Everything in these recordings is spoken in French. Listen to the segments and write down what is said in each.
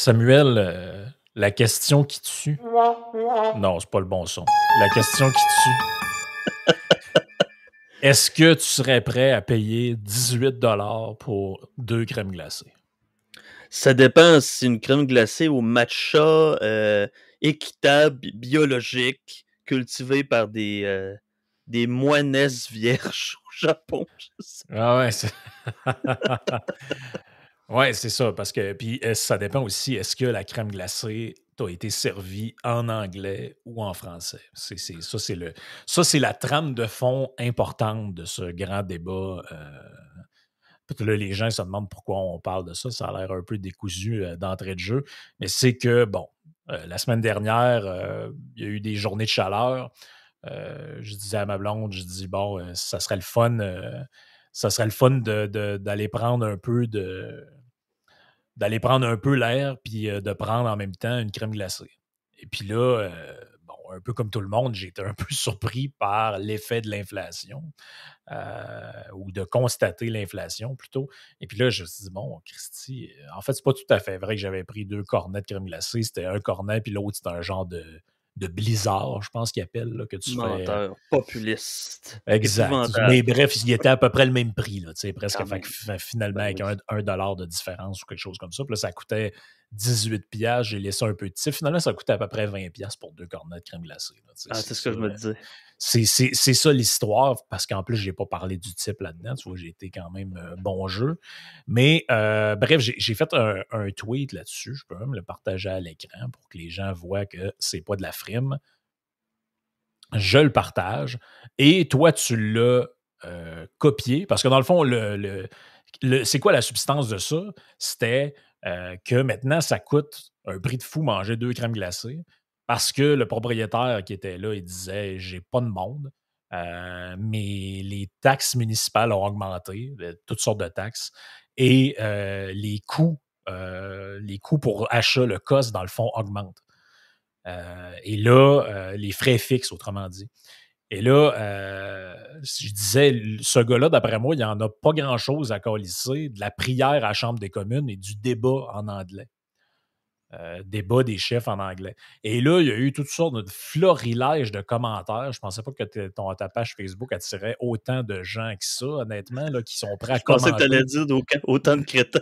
Samuel, euh, la question qui tue. Non, c'est pas le bon son. La question qui tue. Est-ce que tu serais prêt à payer 18 pour deux crèmes glacées? Ça dépend si c'est une crème glacée au matcha euh, équitable, biologique, cultivée par des, euh, des moinesses vierges au Japon. Ah ouais, ouais, c'est ça. Parce que puis ça dépend aussi, est-ce que la crème glacée a été servie en anglais ou en français? C'est, ça, c'est le, ça, c'est la trame de fond importante de ce grand débat. Euh, là, les gens se demandent pourquoi on parle de ça. Ça a l'air un peu décousu euh, d'entrée de jeu. Mais c'est que, bon, euh, la semaine dernière, il y a eu des journées de chaleur. je disais à ma blonde, je dis, bon, ça serait le fun ça serait le fun d'aller prendre un peu de d'aller prendre un peu l'air puis euh, de prendre en même temps une crème glacée. Et puis là, euh, bon, un peu comme tout le monde, j'ai été un peu surpris par l'effet de l'inflation euh, ou de constater l'inflation plutôt. Et puis là, je me suis dit, bon, Christy, en fait, c'est pas tout à fait vrai que j'avais pris deux cornets de crème glacée. C'était un cornet, puis l'autre, c'était un genre de de blizzard, je pense qu'il appelle, là, que tu Menteur, populiste. Exact. Mais bref, il était à peu près le même prix, là, presque. finalement, ben avec un, dollar de différence ou quelque chose comme ça. Puis là, ça coûtait 18 piastres. J'ai laissé un peu de type. Finalement, ça coûtait à peu près 20 piastres pour deux cornets de crème glacée. ah, c'est ce que je me disais. C'est ça l'histoire, parce qu'en plus, je n'ai pas parlé du type là-dedans. Tu vois, j'ai été quand même euh, bon jeu. Mais euh, bref, j'ai fait un, tweet là-dessus. Je peux même le partager à l'écran pour que les gens voient que c'est pas de la frime. Je le partage. Et toi, tu l'as euh, copié, parce que dans le fond, c'est quoi la substance de ça? C'était que maintenant, ça coûte un prix de fou manger deux crèmes glacées parce que le propriétaire qui était là, il disait j'ai pas de monde, euh, mais les taxes municipales ont augmenté, euh, toutes sortes de taxes, et euh, les coûts, les coûts pour achat, le cost, dans le fond, augmentent. et là, les frais fixes, autrement dit. Et là, je disais, ce gars-là, d'après moi, il n'y en a pas grand-chose à colisser de la prière à la Chambre des communes et du débat en anglais. Euh, débat des chefs en anglais. Et là, il y a eu toutes sortes de florilèges de commentaires. Je ne pensais pas que ton, ta page Facebook attirait autant de gens que ça, honnêtement, là, qui sont prêts à commenter. Je pensais que tu allais dire autant de crétins.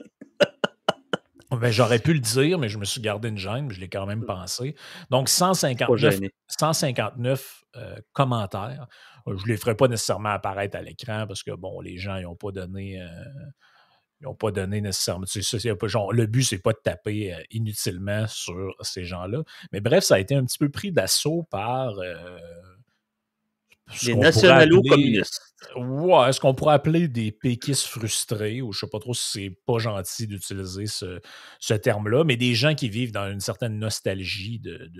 ben, J'aurais pu le dire, mais je me suis gardé une gêne, mais je l'ai quand même pensé. Donc, 159, 159 euh, commentaires. Je ne les ferai pas nécessairement apparaître à l'écran parce que, bon, les gens n'ont pas donné... Euh, ils n'ont pas donné nécessairement. genre, le but, c'est pas de taper euh, inutilement sur ces gens-là. Mais bref, ça a été un petit peu pris d'assaut par. Euh, les nationalo-communistes. Ouais, est-ce qu'on pourrait appeler des péquistes frustrés, ou je sais pas trop si c'est pas gentil d'utiliser ce, terme-là, mais des gens qui vivent dans une certaine nostalgie de,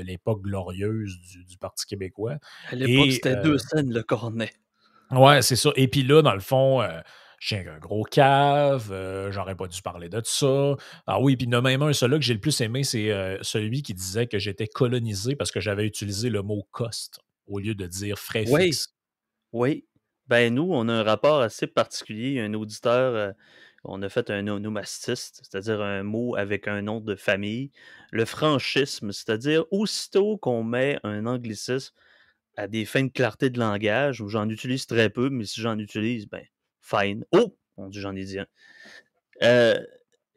l'époque glorieuse du, Parti québécois. À l'époque, c'était deux euh, scènes le cornet. Ouais, c'est ça. Et puis là, dans le fond, j'ai un gros cave, euh, j'aurais pas dû parler de ça. Ah oui, puis il y en a même un, celui que j'ai le plus aimé, c'est euh, celui qui disait que j'étais colonisé parce que j'avais utilisé le mot cost au lieu de dire frais oui. Oui. Ben nous, on a un rapport assez particulier. Un auditeur, euh, on a fait un onomastiste, c'est-à-dire un mot avec un nom de famille. Le franchisme, c'est-à-dire aussitôt qu'on met un anglicisme à des fins de clarté de langage, où j'en utilise très peu, mais si j'en utilise, ben fine. Oh, mon Dieu, j'en ai dit un. Euh,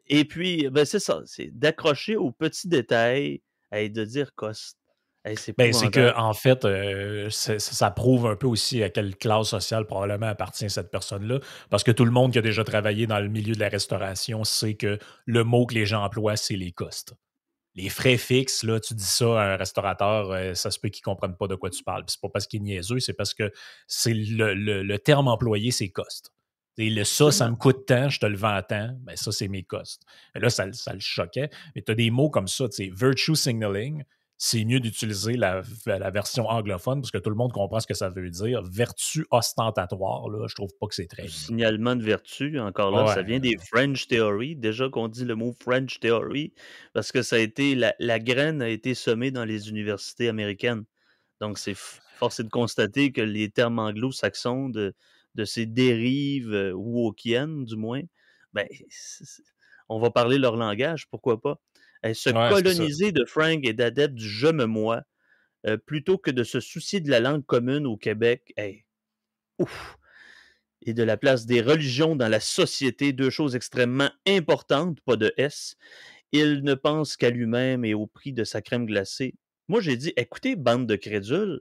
et puis, ben, c'est ça, c'est d'accrocher aux petits détails et de dire cost. c'est ben, que en fait, euh, ça prouve un peu aussi à quelle classe sociale probablement appartient cette personne-là. Parce que tout le monde qui a déjà travaillé dans le milieu de la restauration sait que le mot que les gens emploient, c'est les costes. Les frais fixes, là, tu dis ça à un restaurateur, euh, ça se peut qu'il ne comprenne pas de quoi tu parles. c'est pas parce qu'il est niaiseux, c'est parce que c'est le, le, terme employé, c'est cost. Et le ça, ça me coûte tant, je te le vends tant, ben ça, c'est mes costs. là, ça, le choquait. Mais tu as des mots comme ça, tu sais, virtue signaling, c'est mieux d'utiliser la, version anglophone parce que tout le monde comprend ce que ça veut dire. Vertu ostentatoire, là, je trouve pas que c'est très bien. Signalement de vertu, encore là, ça vient des French Theory. Déjà qu'on dit le mot French Theory, parce que ça a été, la, la graine a été semée dans les universités américaines. Donc, c'est forcé de constater que les termes anglo-saxons de, de ces dérives euh, wokiennes, du moins, ben, on va parler leur langage, pourquoi pas. se coloniser de Frank et d'adeptes du je me moi, euh, plutôt que de se soucier de la langue commune au Québec. ouf! Et de la place des religions dans la société, deux choses extrêmement importantes, pas de S. Il ne pense qu'à lui-même et au prix de sa crème glacée. Moi, j'ai dit, écoutez, bande de crédules,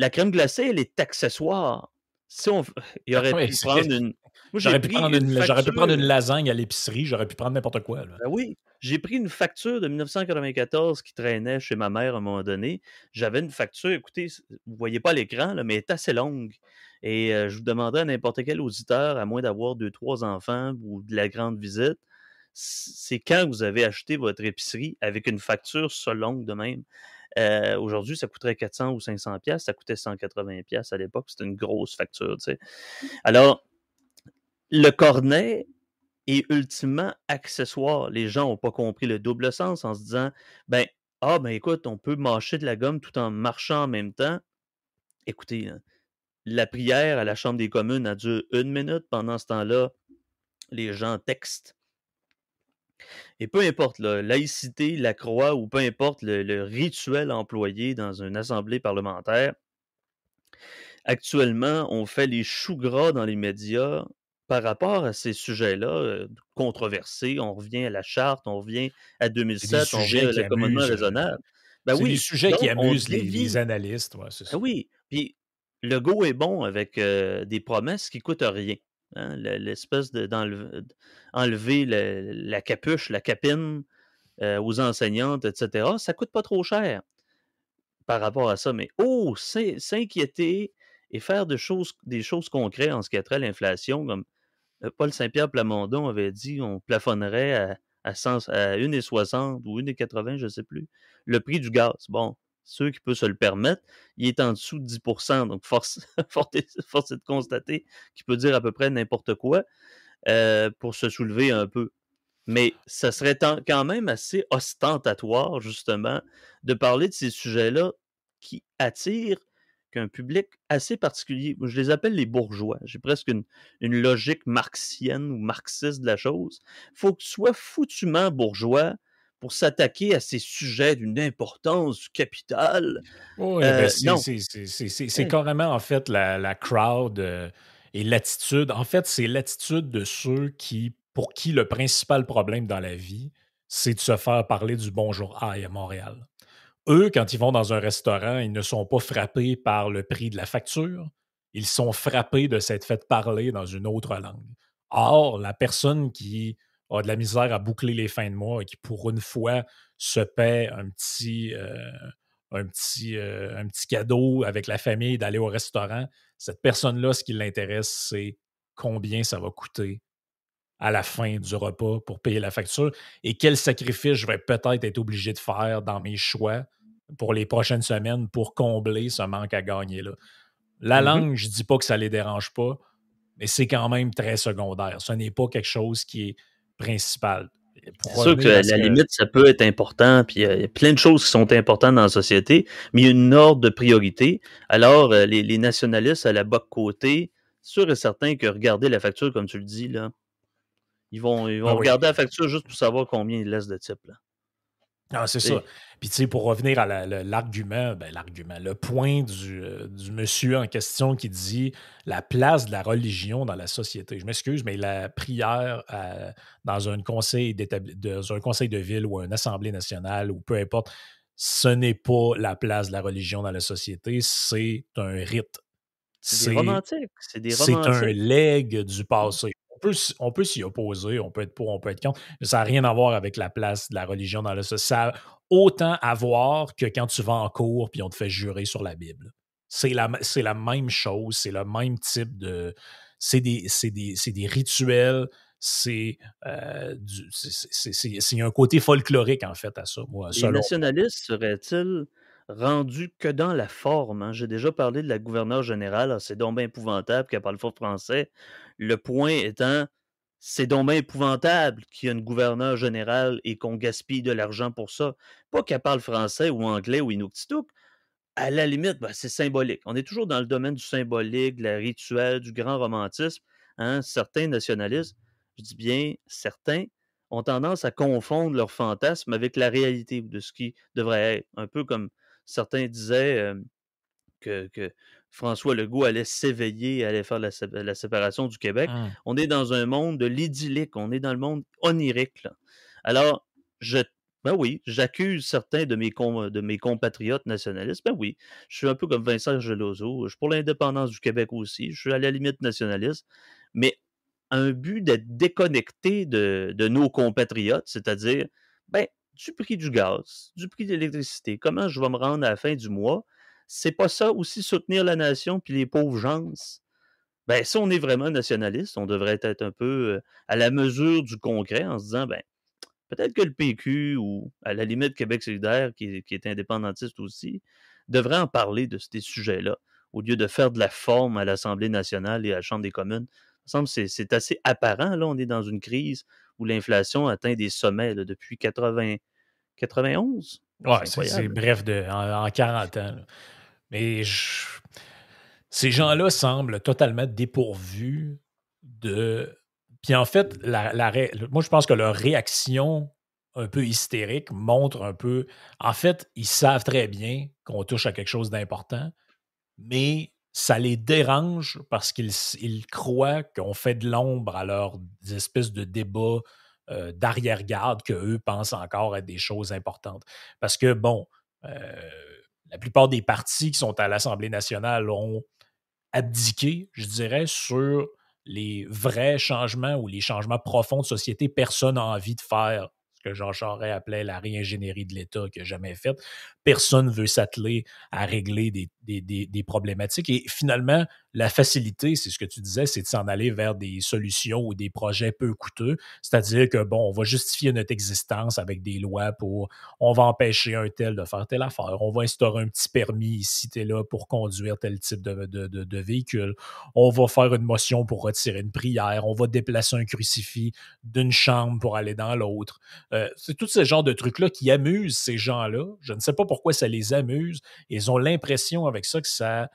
la crème glacée, elle est accessoire. Si on... Il aurait pu prendre une. J'aurais pu, prendre une, lasagne à l'épicerie, j'aurais pu prendre n'importe quoi. Ben oui, j'ai pris une facture de 1994 qui traînait chez ma mère à un moment donné. J'avais une facture, écoutez, vous ne voyez pas l'écran, mais elle est assez longue. Et euh, je vous demandais à n'importe quel auditeur, à moins d'avoir deux, trois enfants ou de la grande visite, c'est quand vous avez acheté votre épicerie avec une facture so longue de même? Euh, aujourd'hui, ça coûterait 400 ou 500 pièces, ça coûtait 180 pièces à l'époque, c'était une grosse facture. Tu sais. Alors, le cornet est ultimement accessoire. Les gens n'ont pas compris le double sens en se disant, ben, ah, ben écoute, on peut mâcher de la gomme tout en marchant en même temps. Écoutez, hein, la prière à la Chambre des communes a duré une minute. Pendant ce temps-là, les gens textent et peu importe la laïcité, la croix ou peu importe le, rituel employé dans une assemblée parlementaire, actuellement, on fait les choux gras dans les médias par rapport à ces sujets-là euh, controversés. On revient à la charte, on revient à 2007, on revient à la commandement raisonnable. Ben oui, des sujets qui amusent les, analystes. Ouais, ben oui, puis le go est bon avec euh, des promesses qui ne coûtent rien. Hein, l'espèce d'enlever la, capuche, la capine euh, aux enseignantes, etc. Ça coûte pas trop cher par rapport à ça. Mais oh, s'inquiéter et faire des choses concrètes en ce qui a trait à l'inflation, comme euh, Paul Saint-Pierre Plamondon avait dit, on plafonnerait à, à, 1,60 ou 1,80, je ne sais plus, le prix du gaz. Bon, ceux qui peuvent se le permettre, il est en dessous de 10% Donc, force, force est de constater qu'il peut dire à peu près n'importe quoi euh, pour se soulever un peu. Mais ça serait quand même assez ostentatoire, justement, de parler de ces sujets-là qui attirent qu'un public assez particulier. Je les appelle les bourgeois. J'ai presque une, une, logique marxienne ou marxiste de la chose. Il faut que tu sois foutument bourgeois pour s'attaquer à ces sujets d'une importance capitale. Oui, ben, euh, c'est carrément en fait la, crowd euh, et l'attitude. En fait, c'est l'attitude de ceux qui, pour qui le principal problème dans la vie, c'est de se faire parler du bonjour à Montréal. Eux, quand ils vont dans un restaurant, ils ne sont pas frappés par le prix de la facture, ils sont frappés de s'être fait parler dans une autre langue. Or, la personne qui a de la misère à boucler les fins de mois et qui, pour une fois, se paie un petit, euh, un petit, euh, un petit cadeau avec la famille d'aller au restaurant, cette personne-là, ce qui l'intéresse, c'est combien ça va coûter à la fin du repas pour payer la facture et quel sacrifice je vais peut-être être obligé de faire dans mes choix pour les prochaines semaines pour combler ce manque à gagner-là. La mmh langue, je ne dis pas que ça ne les dérange pas, mais c'est quand même très secondaire. Ce n'est pas quelque chose qui est principal. C'est sûr que la limite, ça peut être important, puis il y, a plein de choses qui sont importantes dans la société, mais il y a une ordre de priorité. Alors, euh, les, nationalistes à la bas côté, sûr et certain que regarder la facture, comme tu le dis, là, ils vont, ils vont ah regarder la facture juste pour savoir combien ils laissent de type. Là. Ah, c'est ça. Puis, tu sais, pour revenir à l'argument, ben, l'argument, le point du, euh, du, monsieur en question qui dit la place de la religion dans la société. Je m'excuse, mais la prière dans, un conseil dans un conseil de ville ou une assemblée nationale ou peu importe, ce n'est pas la place de la religion dans la société, c'est un rite. C'est romantique. C'est un legs du passé on peut s'y opposer, on peut être pour, on peut être contre, mais ça n'a rien à voir avec la place de la religion dans le société. Ça a autant à voir que quand tu vas en cours puis on te fait jurer sur la Bible. C'est la, la même chose, c'est le même type de. C'est des, des, des, rituels, c'est euh, c'est un côté folklorique en fait à ça. Moi, Les nationalistes seraient-ils rendus que dans la forme? Hein? J'ai déjà parlé de la gouverneure générale, ah, c'est donc bien épouvantable qu'elle parle pas français. Le point étant, c'est donc épouvantable qu'il y ait une gouverneure générale et qu'on gaspille de l'argent pour ça. Pas qu'elle parle français ou anglais ou inuktitut. À la limite, ben, c'est symbolique. On est toujours dans le domaine du symbolique, de la rituel, du grand romantisme. Hein. Certains nationalistes, je dis bien certains, ont tendance à confondre leurs fantasmes avec la réalité de ce qui devrait être. Un peu comme certains disaient que, François Legault allait s'éveiller, allait faire la, séparation du Québec. Mmh. On est dans un monde de l'idyllique, on est dans le monde onirique. Alors, je ben oui, j'accuse certains de mes, de mes compatriotes nationalistes. Ben oui, je suis un peu comme Vincent Geloso. Je suis pour l'indépendance du Québec aussi. Je suis à la limite nationaliste. Mais un but d'être déconnecté de, nos compatriotes, c'est-à-dire ben, du prix du gaz, du prix de l'électricité, comment je vais me rendre à la fin du mois, c'est pas ça aussi soutenir la nation puis les pauvres gens? Ben, si on est vraiment nationaliste, on devrait être un peu euh, à la mesure du concret en se disant, ben, peut-être que le PQ ou à la limite Québec solidaire, qui est, indépendantiste aussi, devrait en parler de ces sujets-là, au lieu de faire de la forme à l'Assemblée nationale et à la Chambre des communes. Il me semble que c'est assez apparent. Là, on est dans une crise où l'inflation atteint des sommets depuis 80, 91. Oui, c'est bref, de, en, 40 ans. Mais ces gens-là semblent totalement dépourvus de puis en fait, la, moi, je pense que leur réaction un peu hystérique montre un peu. En fait, ils savent très bien qu'on touche à quelque chose d'important, mais ça les dérange parce qu'ils croient qu'on fait de l'ombre à leurs espèces de débats euh, d'arrière-garde qu'eux pensent encore être des choses importantes. Parce que, bon, euh, la plupart des partis qui sont à l'Assemblée nationale ont abdiqué, je dirais, sur les vrais changements ou les changements profonds de société, personne n'a envie de faire ce que Jean Charest appelait la réingénierie de l'État qu'il n'a jamais faite. Personne ne veut s'atteler à régler des, des, problématiques. Et finalement, la facilité, c'est ce que tu disais, c'est de s'en aller vers des solutions ou des projets peu coûteux. C'est-à-dire que, bon, on va justifier notre existence avec des lois pour, on va empêcher un tel de faire telle affaire, on va instaurer un petit permis ici, tu es là pour conduire tel type de, de, véhicule, on va faire une motion pour retirer une prière, on va déplacer un crucifix d'une chambre pour aller dans l'autre. Euh, c'est tout ce genre de trucs-là qui amusent ces gens-là. Je ne sais pas pourquoi ça les amuse. Ils ont l'impression avec ça que ça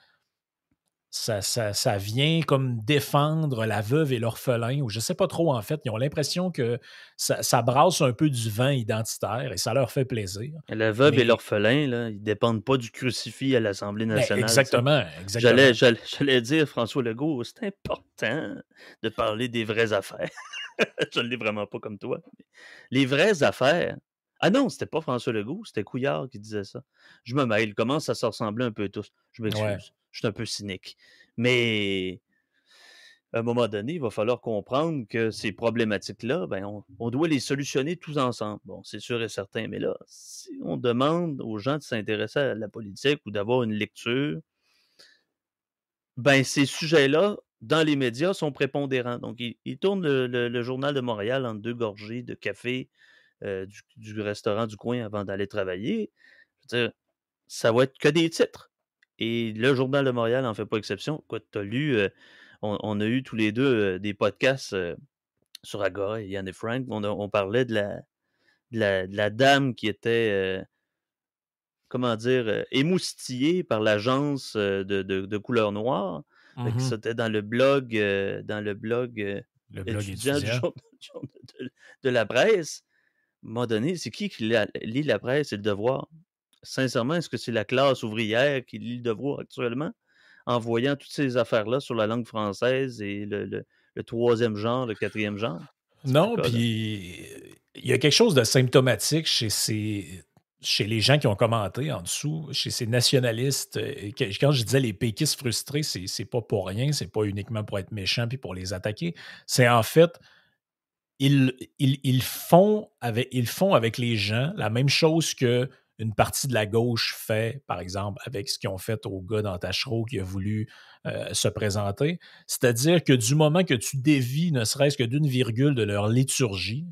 ça, ça, vient comme défendre la veuve et l'orphelin, ou je ne sais pas trop en fait. Ils ont l'impression que ça, brasse un peu du vin identitaire et ça leur fait plaisir. La veuve et l'orphelin, là, ils ne dépendent pas du crucifix à l'Assemblée ben, nationale. exactement. exactement. J'allais dire, François Legault, c'est important de parler des vraies affaires. je ne l'ai vraiment pas comme toi. Les vraies affaires, ah non, c'était pas François Legault, c'était Couillard qui disait ça. Je me mêle, commence à se ressembler un peu tous. Je m'excuse, je suis un peu cynique. Mais à un moment donné, il va falloir comprendre que ces problématiques-là, ben, on, doit les solutionner tous ensemble. Bon, c'est sûr et certain, mais là, si on demande aux gens de s'intéresser à la politique ou d'avoir une lecture, ben, ces sujets-là, dans les médias, sont prépondérants. Donc, ils, tournent le, Journal de Montréal en deux gorgées de café euh, du, restaurant du coin avant d'aller travailler, je veux dire, ça va être que des titres. Et le Journal de Montréal n'en fait pas exception. Quoi, tu as lu, euh, on, a eu tous les deux euh, des podcasts sur Agora et Yann et Frank. On, parlait de la, de la, dame qui était, comment dire, émoustillée par l'agence de, couleur noire. Mmh c'était dans le blog, dans le blog, le blog étudiant, de, la presse un moment donné, c'est qui qui lit la presse et le devoir? Sincèrement, est-ce que c'est la classe ouvrière qui lit le devoir actuellement? En voyant toutes ces affaires-là sur la langue française et le, troisième genre, le quatrième genre? Non, puis il y a quelque chose de symptomatique chez ces, chez les gens qui ont commenté en dessous, chez ces nationalistes, quand je disais les péquistes frustrés, c'est pas pour rien, c'est pas uniquement pour être méchant puis pour les attaquer. C'est en fait ils, font avec, ils font avec les gens la même chose que une partie de la gauche fait, par exemple, avec ce qu'ils ont fait au gars dans Tachereau qui a voulu euh, se présenter. C'est-à-dire que du moment que tu dévis ne serait-ce que d'une virgule de leur liturgie,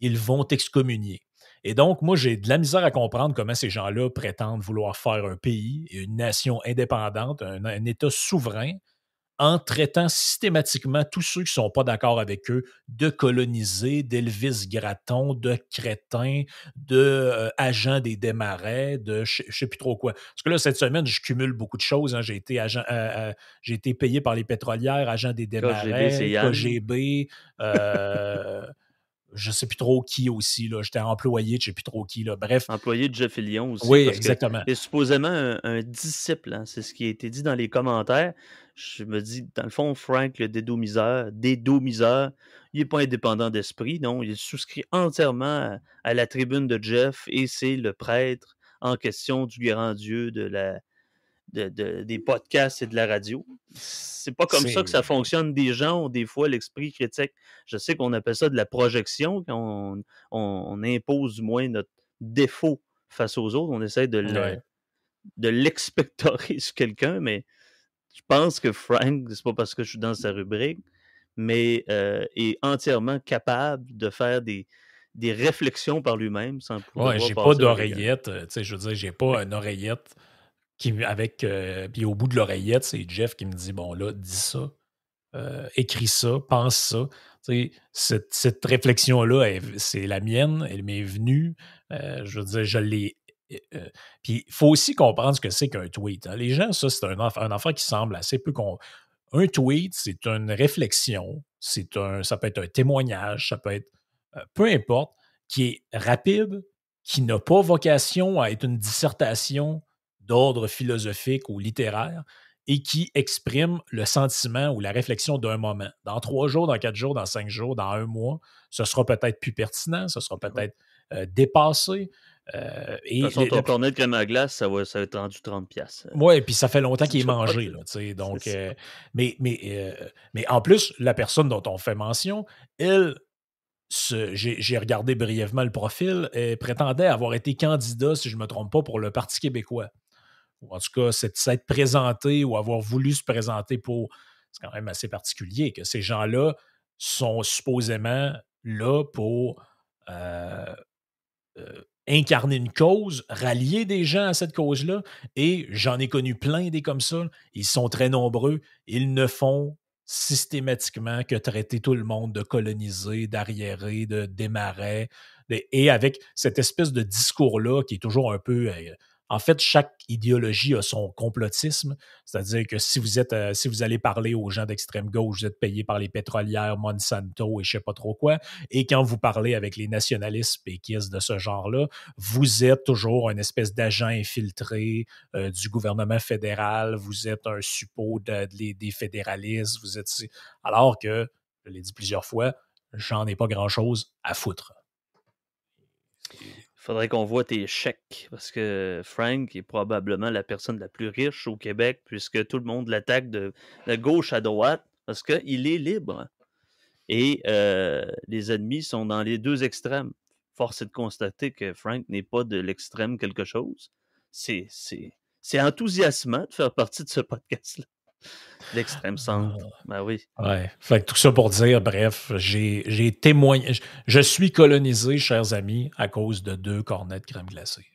ils vont t'excommunier. Et donc, moi, j'ai de la misère à comprendre comment ces gens-là prétendent vouloir faire un pays, une nation indépendante, un État souverain, en traitant systématiquement tous ceux qui ne sont pas d'accord avec eux de colonisés, d'Elvis Gratton, de crétins, de euh, agents des démarrais, de je ne sais plus trop quoi. Parce que là, cette semaine, je cumule beaucoup de choses. Hein. J'ai été agent, euh, euh, j'ai été payé par les pétrolières, agent des démarrais, KGB, je sais plus trop qui aussi. Là. J'étais employé de je sais plus trop qui. Là. Bref. Employé de Jeff Lyon aussi. Oui, exactement. C'est supposément un, disciple. Hein. C'est ce qui a été dit dans les commentaires. Je me dis, dans le fond, Frank, le dédomiseur, dédomiseur, il n'est pas indépendant d'esprit. Non, il souscrit entièrement à, la tribune de Jeff et c'est le prêtre en question du grand Dieu de la, des podcasts et de la radio. C'est pas comme ça que ça fonctionne. Des gens ont des fois l'esprit critique. Je sais qu'on appelle ça de la projection, quand on, impose du moins notre défaut face aux autres. On essaie de de l'expectorer sur quelqu'un, mais je pense que Frank, c'est pas parce que je suis dans sa rubrique, mais euh, est entièrement capable de faire des, des réflexions par lui-même sans pouvoir. Ouais, j'ai pas d'oreillette. Euh, tu sais, je veux dire, j'ai pas une oreillette avec. Euh, puis au bout de l'oreillette, c'est Jeff qui me dit Bon, là, dis ça, euh, écris ça, pense ça. Cette, cette réflexion-là, c'est la mienne, elle m'est venue. Je veux dire, je l'ai. Puis il faut aussi comprendre ce que c'est qu'un tweet. Hein. Les gens, ça, c'est un, un enfant qui semble assez peu. Con... Un tweet, c'est une réflexion, c'est un, ça peut être un témoignage, ça peut être peu importe, qui est rapide, qui n'a pas vocation à être une dissertation d'ordre philosophique ou littéraire et qui exprime le sentiment ou la réflexion d'un moment. Dans trois jours, dans quatre jours, dans cinq jours, dans un mois, ce sera peut-être plus pertinent, ce sera peut-être euh, dépassé. Euh, et, de toute façon, ton cornet de crème à glace, ça va, ça va être rendu 30$. Oui, et puis ça fait longtemps qu'il est mangé. Là, donc, euh, mais, mais, mais en plus, la personne dont on fait mention, elle, j'ai regardé brièvement le profil, elle prétendait avoir été candidat, si je ne me trompe pas, pour le Parti québécois ou en tout cas s'être présenté ou avoir voulu se présenter pour. C'est quand même assez particulier que ces gens-là sont supposément là pour euh, euh, incarner une cause, rallier des gens à cette cause-là. Et j'en ai connu plein des comme ça. Ils sont très nombreux. Ils ne font systématiquement que traiter tout le monde de coloniser, d'arriéré, de démarrer. Et avec cette espèce de discours-là qui est toujours un peu euh, en fait, chaque idéologie a son complotisme, c'est-à-dire que si vous êtes, euh, si vous allez parler aux gens d'extrême gauche, vous êtes payé par les pétrolières, Monsanto et je sais pas trop quoi, et quand vous parlez avec les nationalistes péquistes de ce genre-là, vous êtes toujours une espèce d'agent infiltré euh, du gouvernement fédéral, vous êtes un suppôt des fédéralistes, vous êtes alors que, je l'ai dit plusieurs fois, j'en ai pas grand-chose à foutre faudrait qu'on voit tes chèques parce que Frank est probablement la personne la plus riche au Québec puisque tout le monde l'attaque de, gauche à droite parce qu'il est libre. Et euh, les ennemis sont dans les deux extrêmes. Force est de constater que Frank n'est pas de l'extrême quelque chose. C'est enthousiasmant de faire partie de ce podcast-là. L'extrême centre. Ah. Ben oui. Ouais. Fait tout ça pour dire, bref, j'ai témoigné. Je suis colonisé, chers amis, à cause de deux cornets de crème glacée.